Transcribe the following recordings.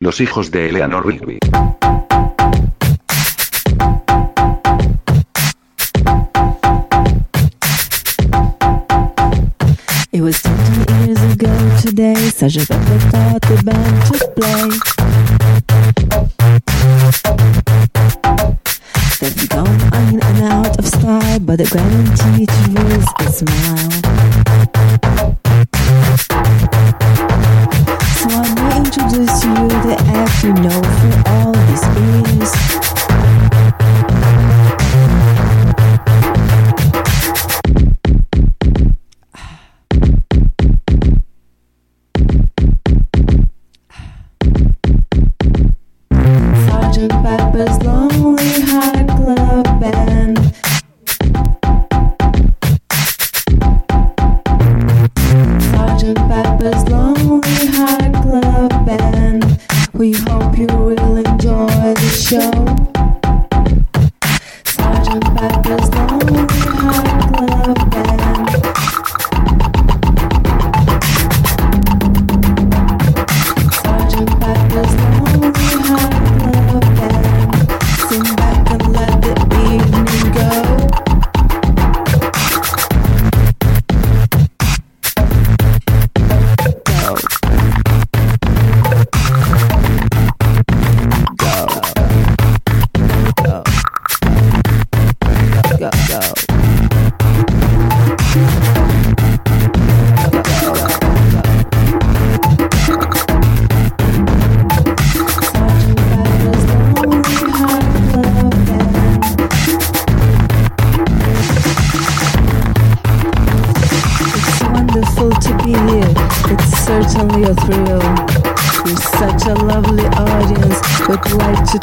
Los hijos de Eleanor Rigby. It was 20 years ago today, such as ever thought the band to play. They've gone on and out of style, but the guarantee to lose a smile. introduce you the app you know for all these beings.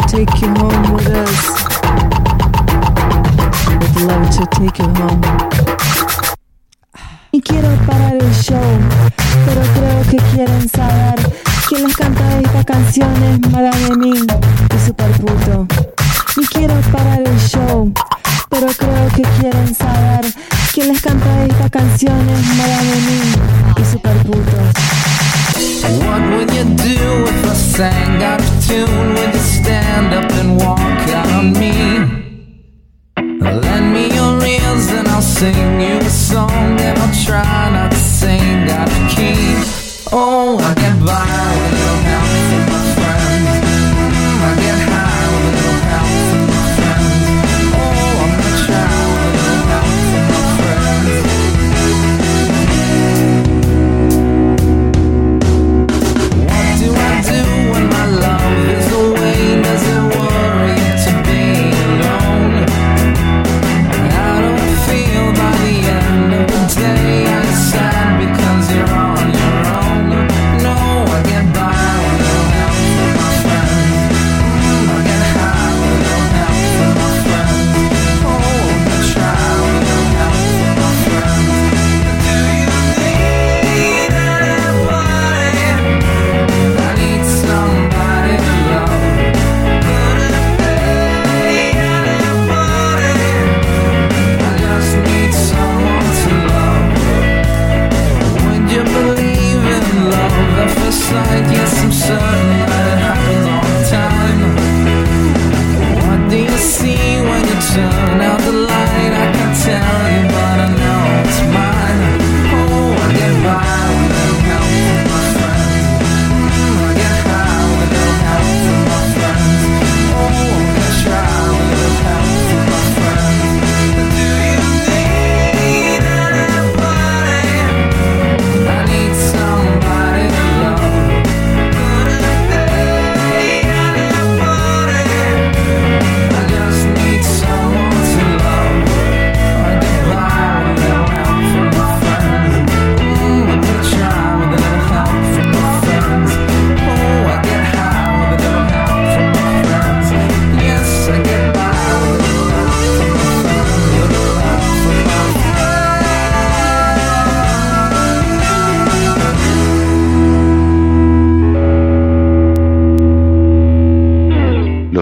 take you home.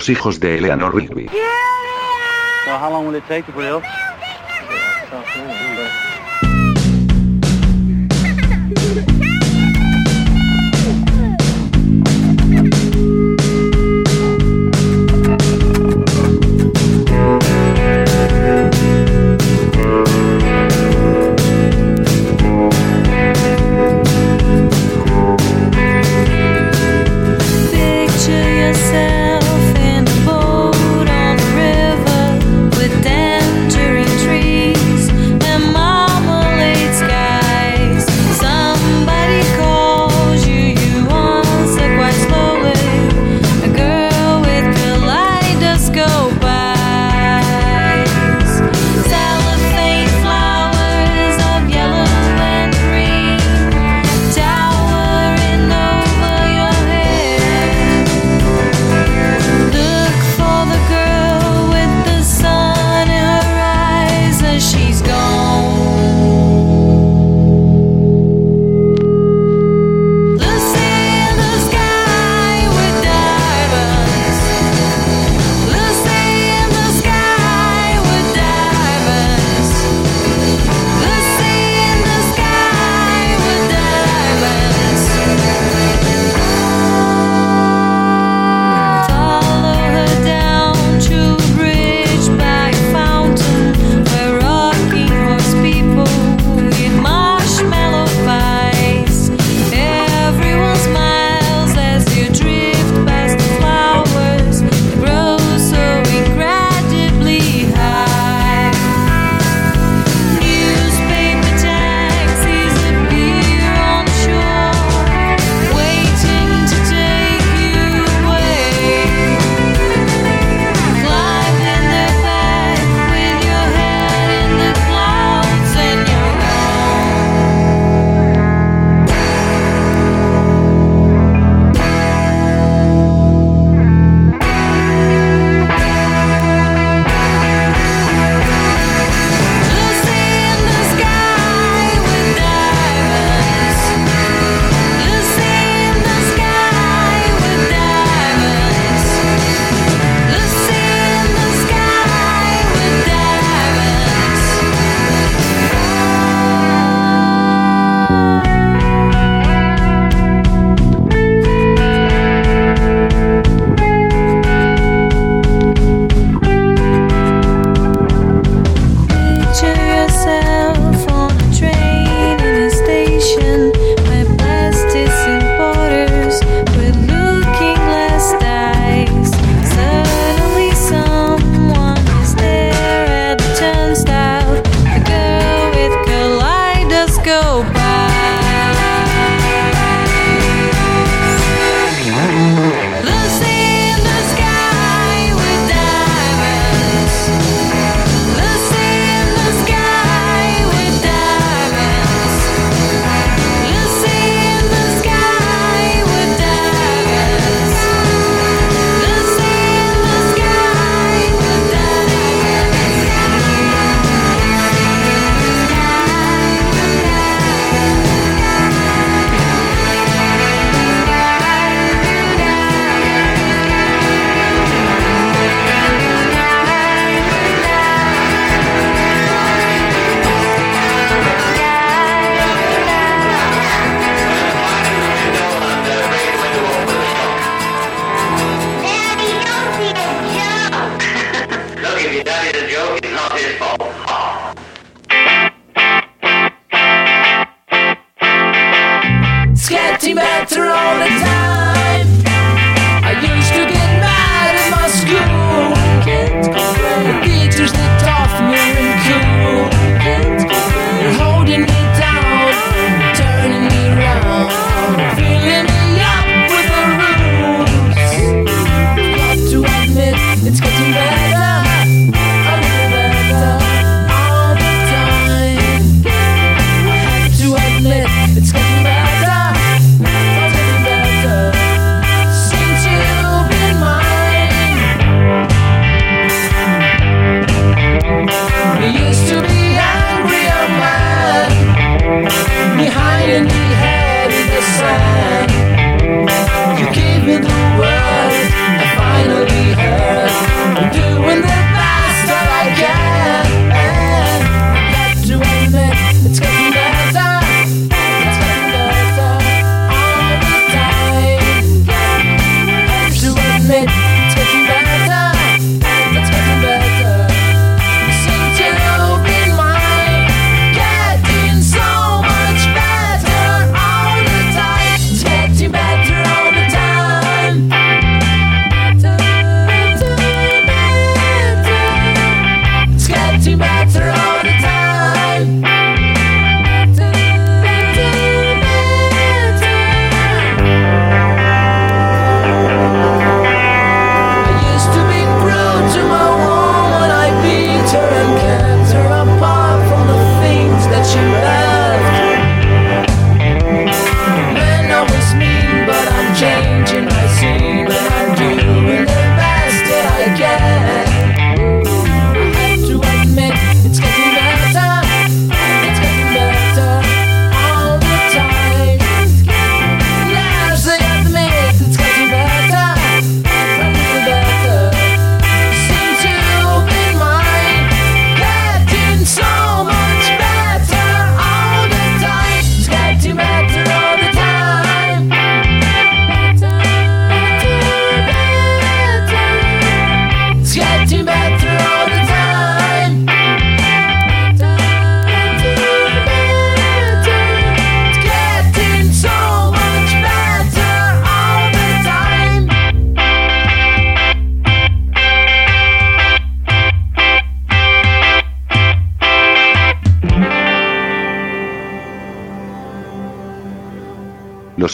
hijos de Eleanor Rigby.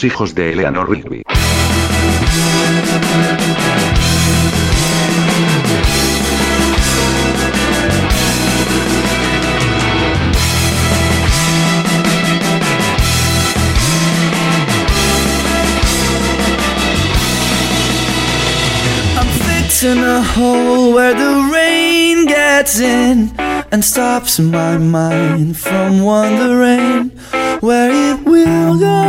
los hijos de Eleanor Rigby. in a hole where the rain gets in and stops my mind from wondering where it will go.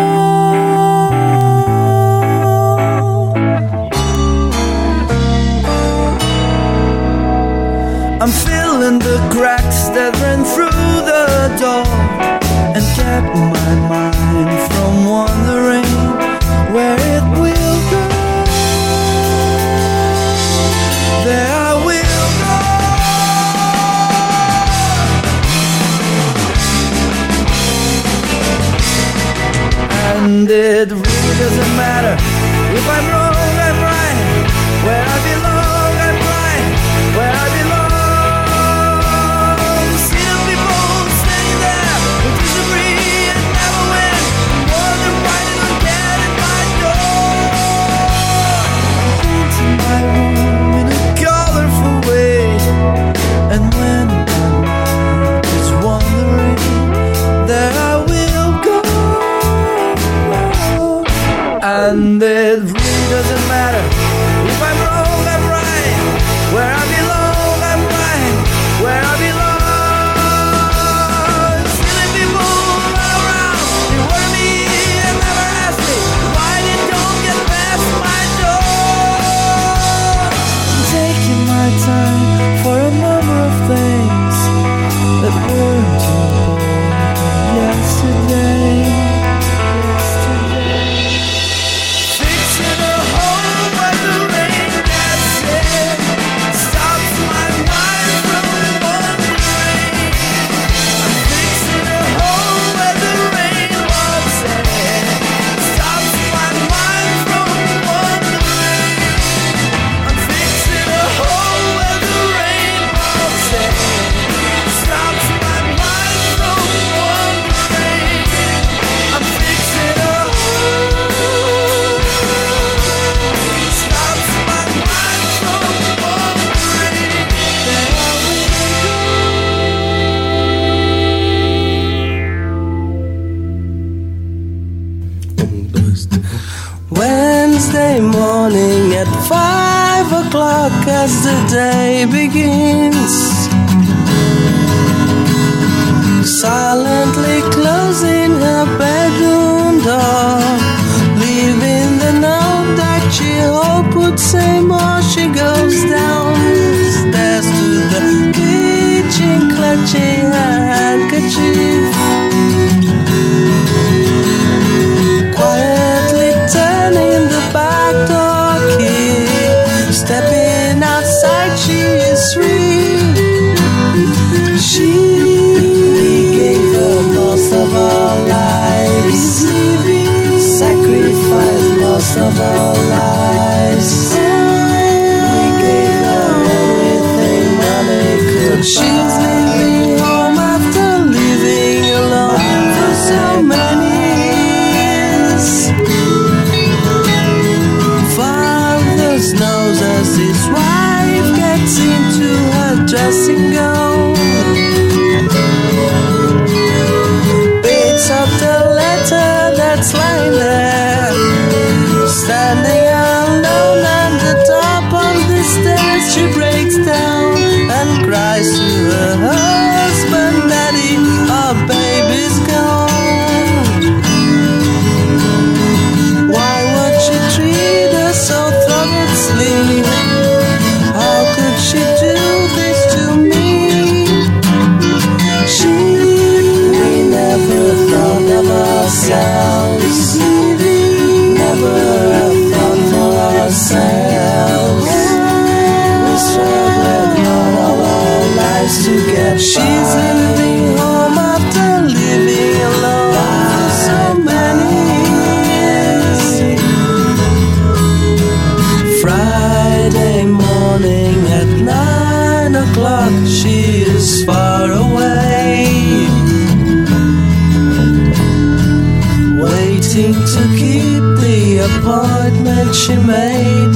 She made.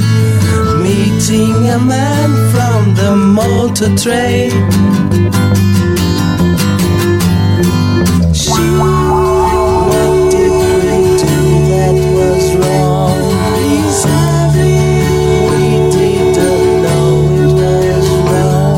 Meeting a man from the motor trade. She, what did we do that was wrong? We didn't know it was wrong.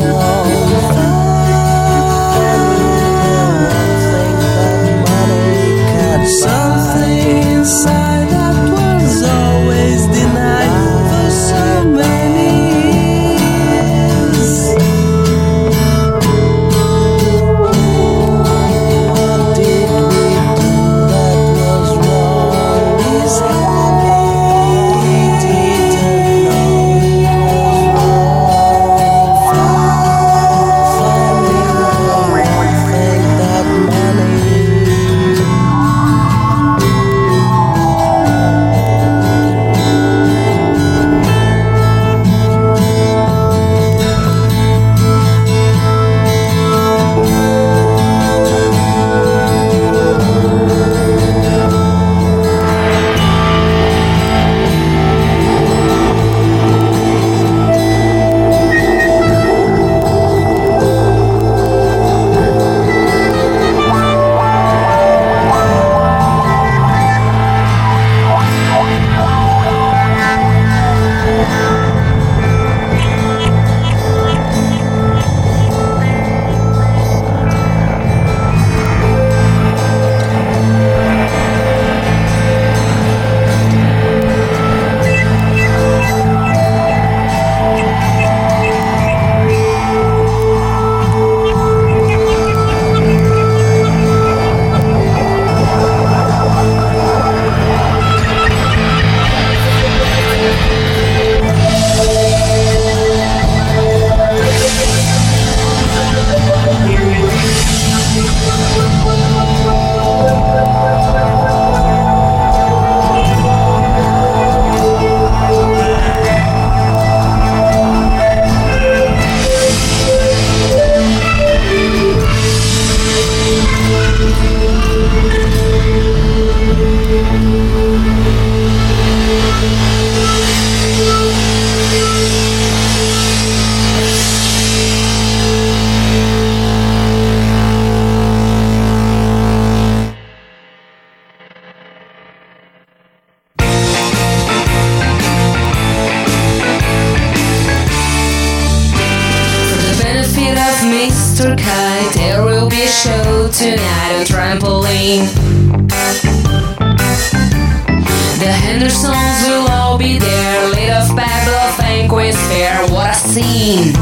What I've seen.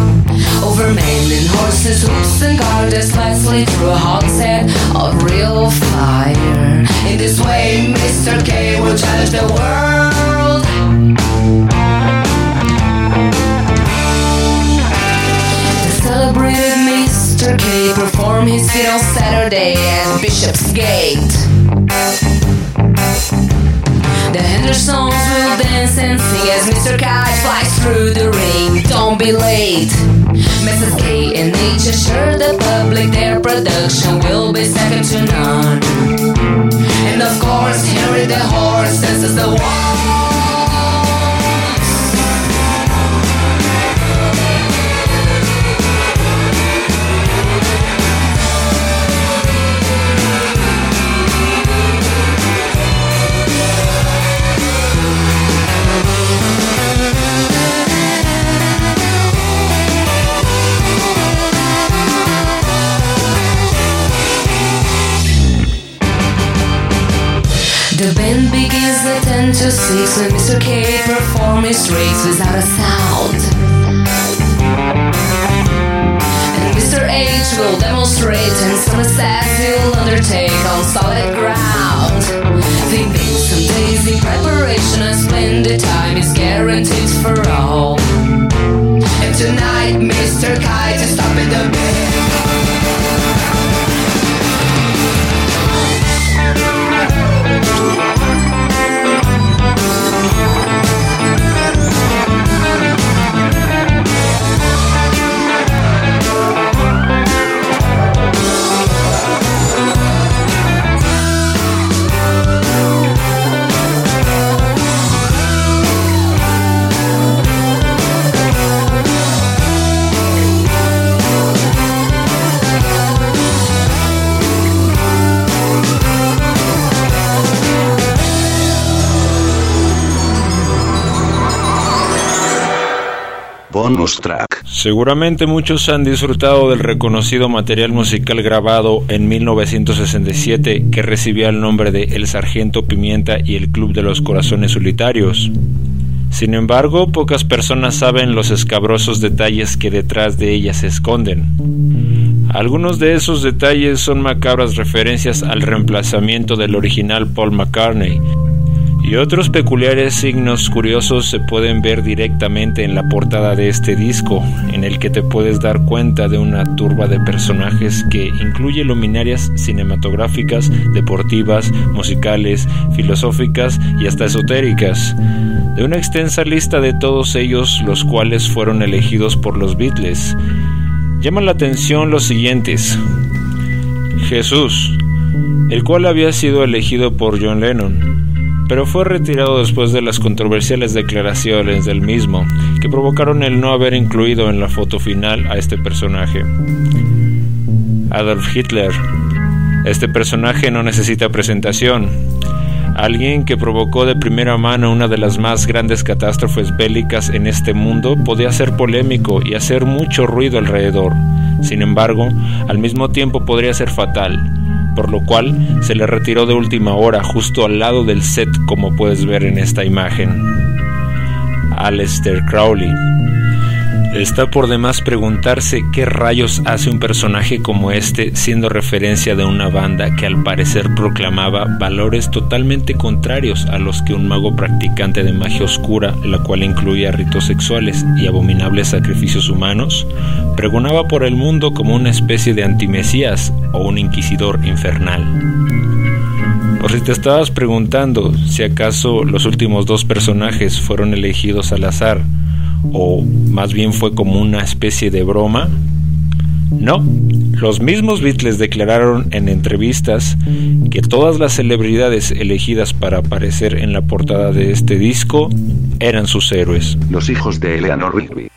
Over men and horses, hoops and garters, let's through a hot set of real fire. In this way, Mr. K will challenge the world. Celebrated Mr. K performed his feat on Saturday at Bishopsgate. The Hendersons will dance and sing as Mr. Kite flies through the ring. Don't be late. Mrs. K and H assure the public their production will be second to none. And of course, Henry the horse dances the waltz. 10 6 when Mr. K performs his race without a sound. And Mr. H will demonstrate and some says he'll undertake on solid ground. Thinking some days in preparation and splendid time is guaranteed for all. And tonight, Mr. Kite is stopping the beat. Seguramente muchos han disfrutado del reconocido material musical grabado en 1967 que recibía el nombre de El Sargento Pimienta y el Club de los Corazones Solitarios. Sin embargo, pocas personas saben los escabrosos detalles que detrás de ella se esconden. Algunos de esos detalles son macabras referencias al reemplazamiento del original Paul McCartney, y otros peculiares signos curiosos se pueden ver directamente en la portada de este disco, en el que te puedes dar cuenta de una turba de personajes que incluye luminarias cinematográficas, deportivas, musicales, filosóficas y hasta esotéricas, de una extensa lista de todos ellos los cuales fueron elegidos por los Beatles. Llaman la atención los siguientes. Jesús, el cual había sido elegido por John Lennon, pero fue retirado después de las controversiales declaraciones del mismo, que provocaron el no haber incluido en la foto final a este personaje. Adolf Hitler. Este personaje no necesita presentación. Alguien que provocó de primera mano una de las más grandes catástrofes bélicas en este mundo podía ser polémico y hacer mucho ruido alrededor. Sin embargo, al mismo tiempo podría ser fatal, por lo cual se le retiró de última hora justo al lado del set como puedes ver en esta imagen. Aleister Crowley. Está por demás preguntarse qué rayos hace un personaje como este siendo referencia de una banda que al parecer proclamaba valores totalmente contrarios a los que un mago practicante de magia oscura, la cual incluía ritos sexuales y abominables sacrificios humanos, pregonaba por el mundo como una especie de antimesías o un inquisidor infernal. Por si te estabas preguntando si acaso los últimos dos personajes fueron elegidos al azar, o más bien fue como una especie de broma? No, los mismos Beatles declararon en entrevistas que todas las celebridades elegidas para aparecer en la portada de este disco eran sus héroes. Los hijos de Eleanor Rigby.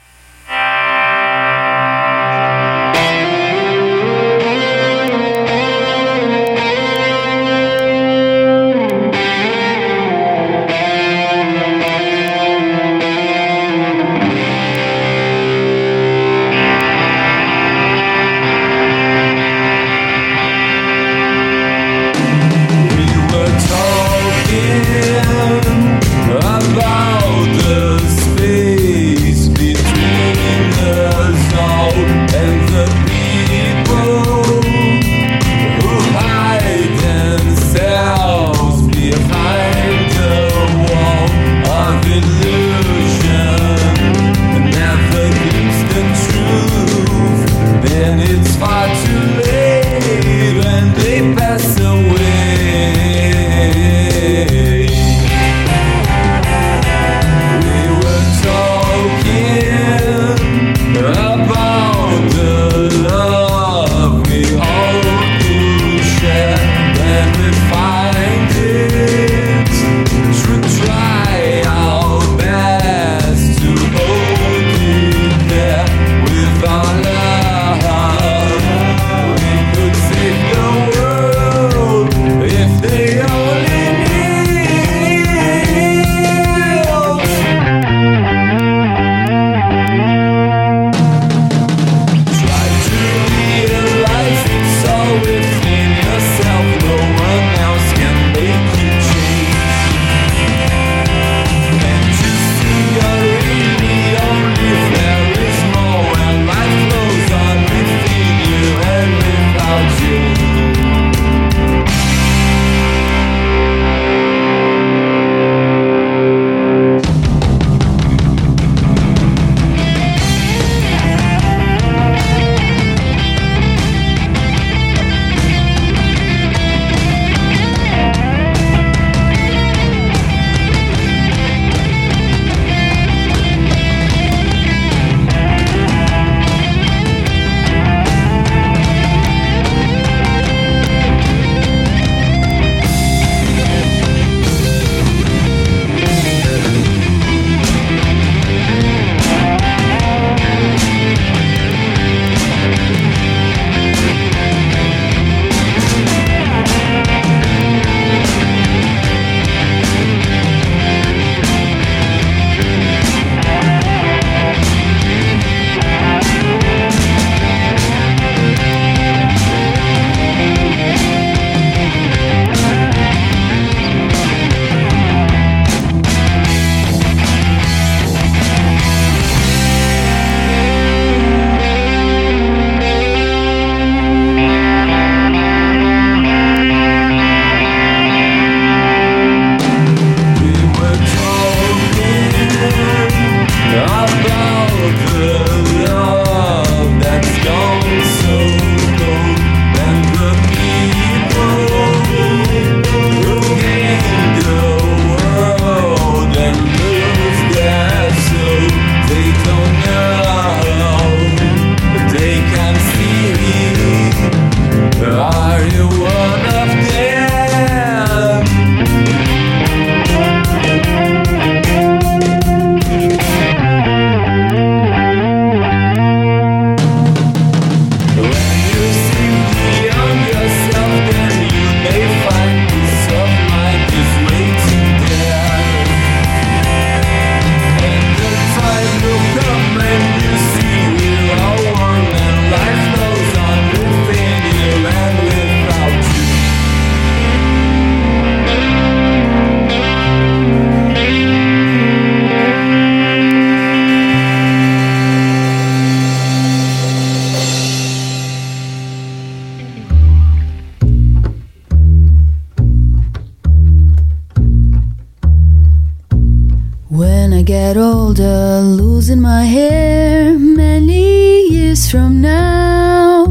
My hair many years from now,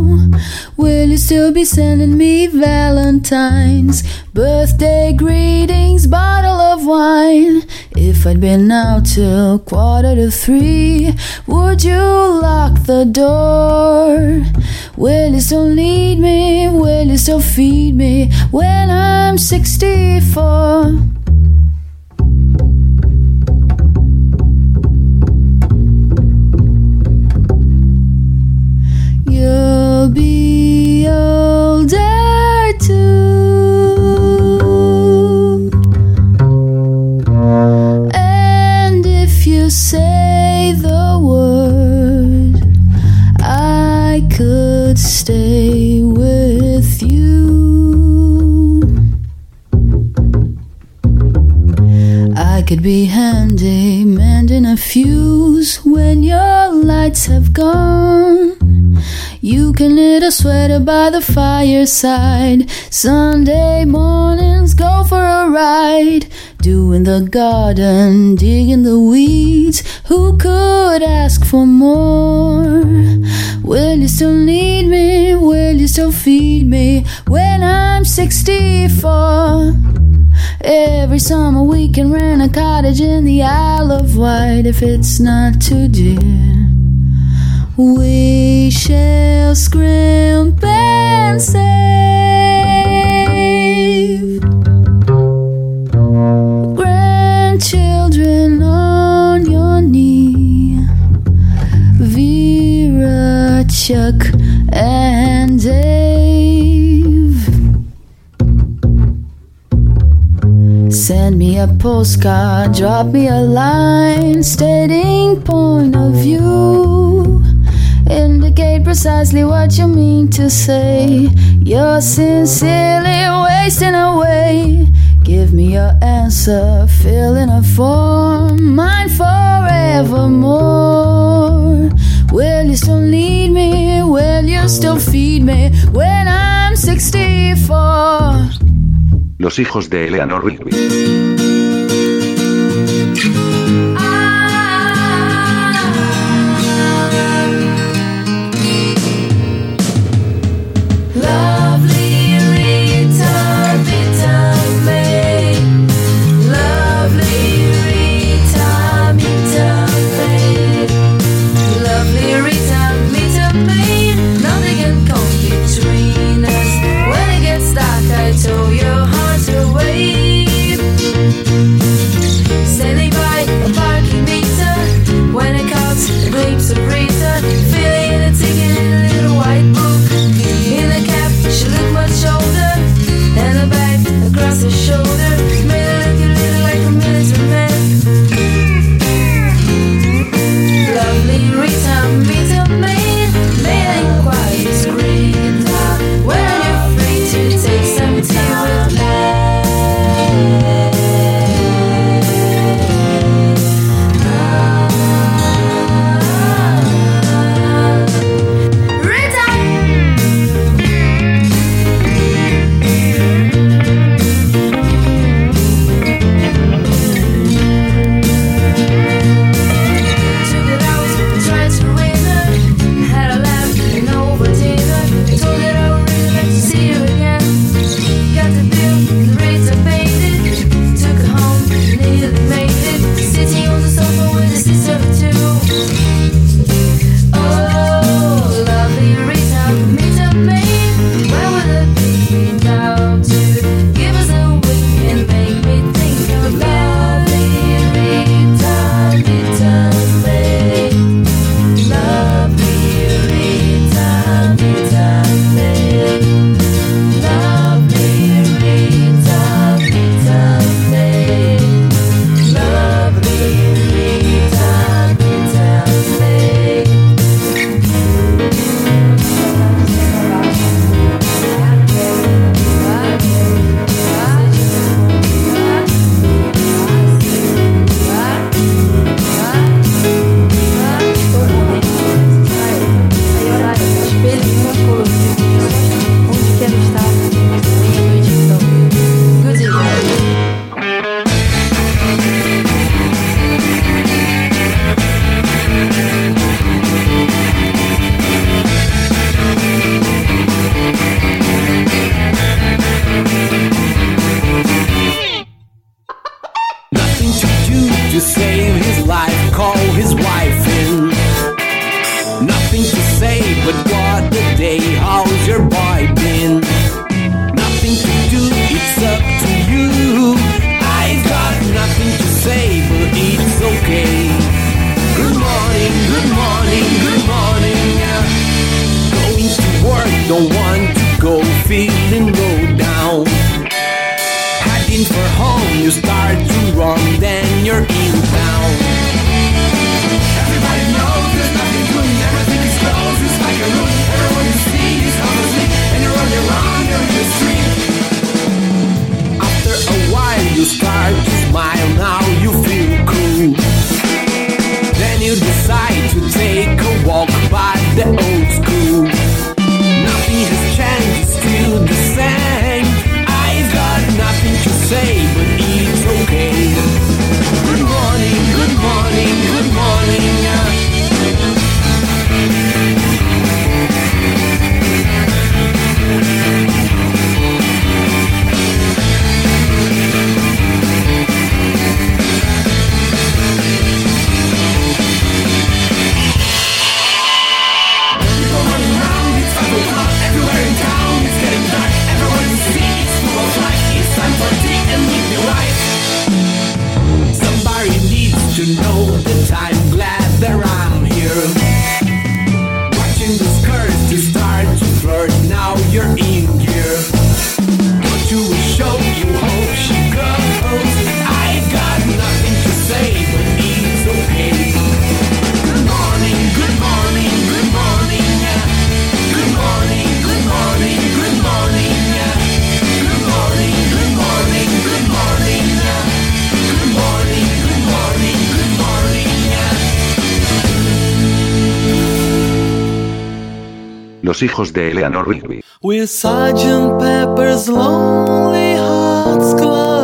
will you still be sending me Valentine's, birthday greetings, bottle of wine? If I'd been out till quarter to three, would you lock the door? Will you still need me? Will you still feed me when I'm 64? Be older too. And if you say the word, I could stay with you. I could be handy mending a fuse when your lights have gone. You can knit a sweater by the fireside. Sunday mornings go for a ride. Doing the garden, digging the weeds. Who could ask for more? Will you still need me? Will you still feed me when I'm 64? Every summer we can rent a cottage in the Isle of Wight if it's not too dear. We shall scrimp and save grandchildren on your knee. Vera, Chuck, and Dave. Send me a postcard, drop me a line stating point of view. Indicate precisely what you mean to say. You're sincerely wasting away. Give me your answer, fill in a form, mine forevermore. Will you still need me? Will you still feed me when I'm 64? Los hijos de Eleanor Rigby. Hijos de Eleanor Rigby. With Pepper's Lonely Hearts Club.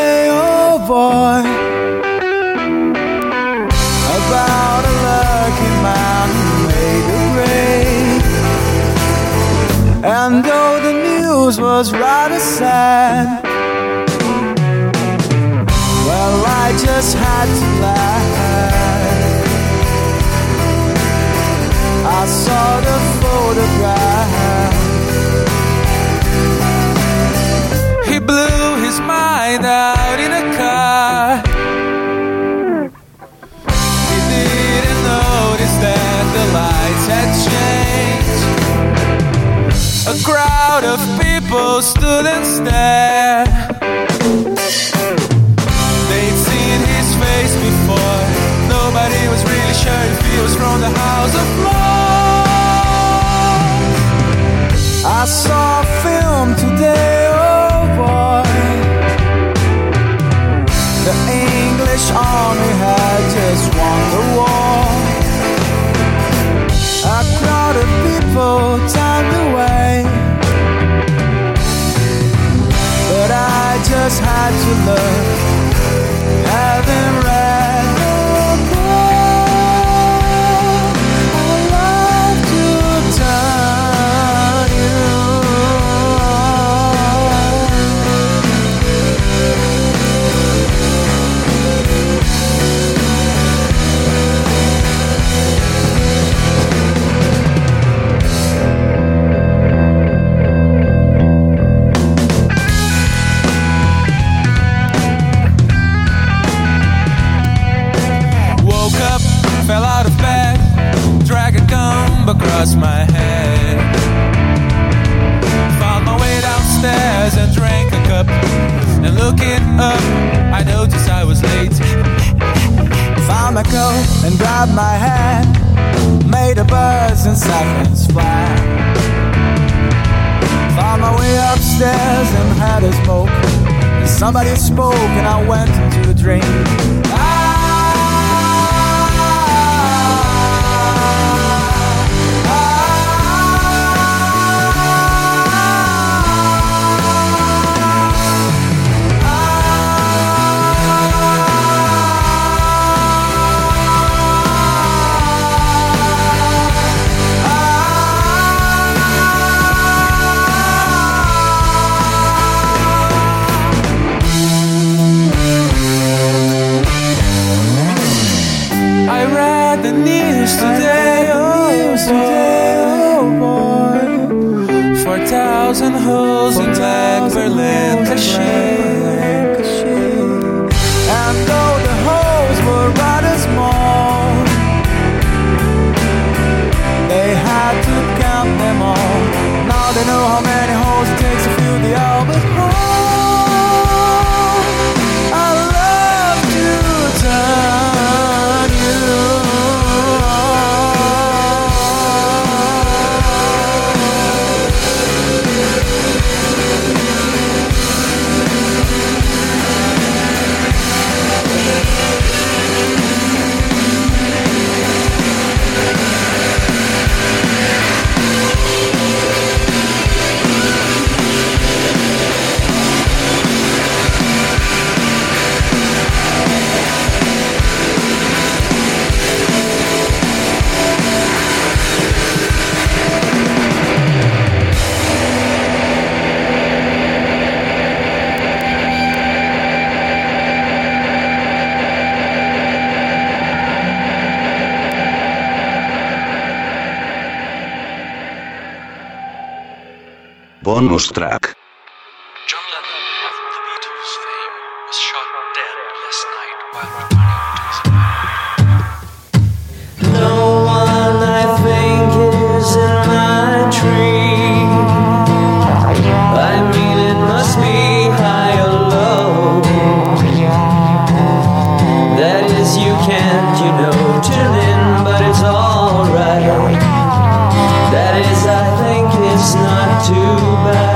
boy, oh boy, about a lucky man who made a gray. And though the news was rather sad, well, I just had to laugh. I saw the photograph. people stood and stared. They'd seen his face before. Nobody was really sure if he was from the House of Lords. I saw a film today. Bonus track. John Lennon of the Beatles fame was shot dead last night while returning to his No one I think is in my tree. I mean, it must be high or low. That is, you can't, you know, tune in, but it's alright. That is, I think it's not too bad.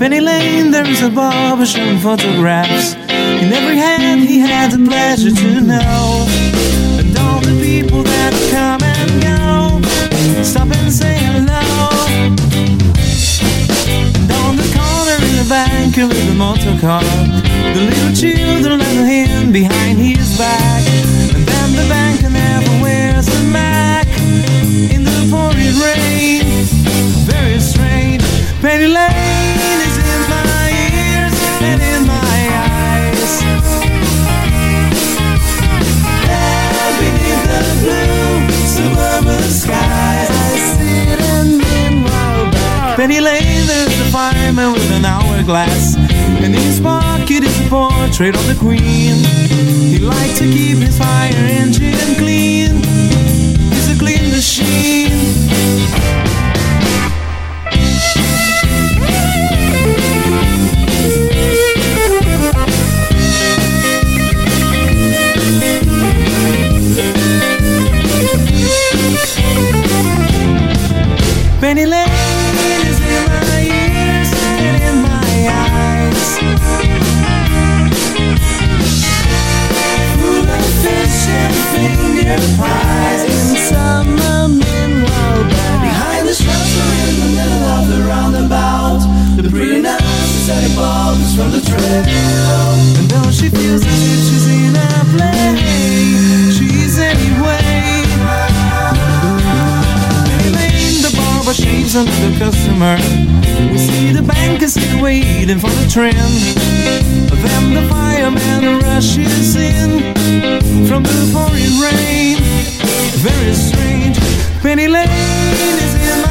Penny Lane, there is a barber showing photographs. In every hand, he had the pleasure to know. And all the people that come and go, stop and say hello. And on the corner in the bank with the motor car, the little children let him behind his back. And then the banker never wears a Mac in the pouring rain. Very strange. Penny Lane Penny Lane, there's a fireman with an hourglass, and in his pocket is a portrait of the Queen. He likes to keep his fire engine clean. He's a clean machine. The pretty nice society ball is from the trip. And though she feels as if she's in a play, she's anyway. In the barber shaves under the customer. We see the bankers waiting for the tram. Then the fireman rushes in from the pouring rain. Very strange. Penny Lane is in my